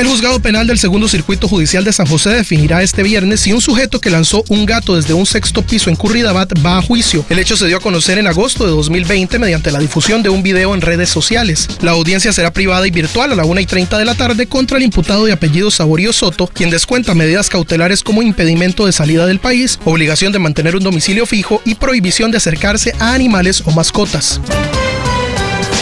El juzgado penal del segundo circuito judicial de San José definirá este viernes si un sujeto que lanzó un gato desde un sexto piso en Curridabat va a juicio. El hecho se dio a conocer en agosto de 2020 mediante la difusión de un video en redes sociales. La audiencia será privada y virtual a la 1 y 30 de la tarde contra el imputado de apellido Saborío Soto, quien descuenta medidas cautelares como impedimento de salida del país, obligación de mantener un domicilio fijo y prohibición de acercarse a animales o mascotas.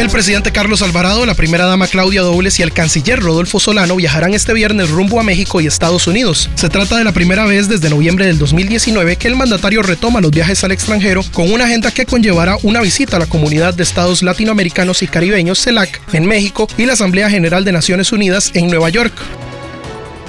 El presidente Carlos Alvarado, la primera dama Claudia Dobles y el canciller Rodolfo Solano viajarán este viernes rumbo a México y Estados Unidos. Se trata de la primera vez desde noviembre del 2019 que el mandatario retoma los viajes al extranjero con una agenda que conllevará una visita a la Comunidad de Estados Latinoamericanos y Caribeños, CELAC, en México y la Asamblea General de Naciones Unidas en Nueva York.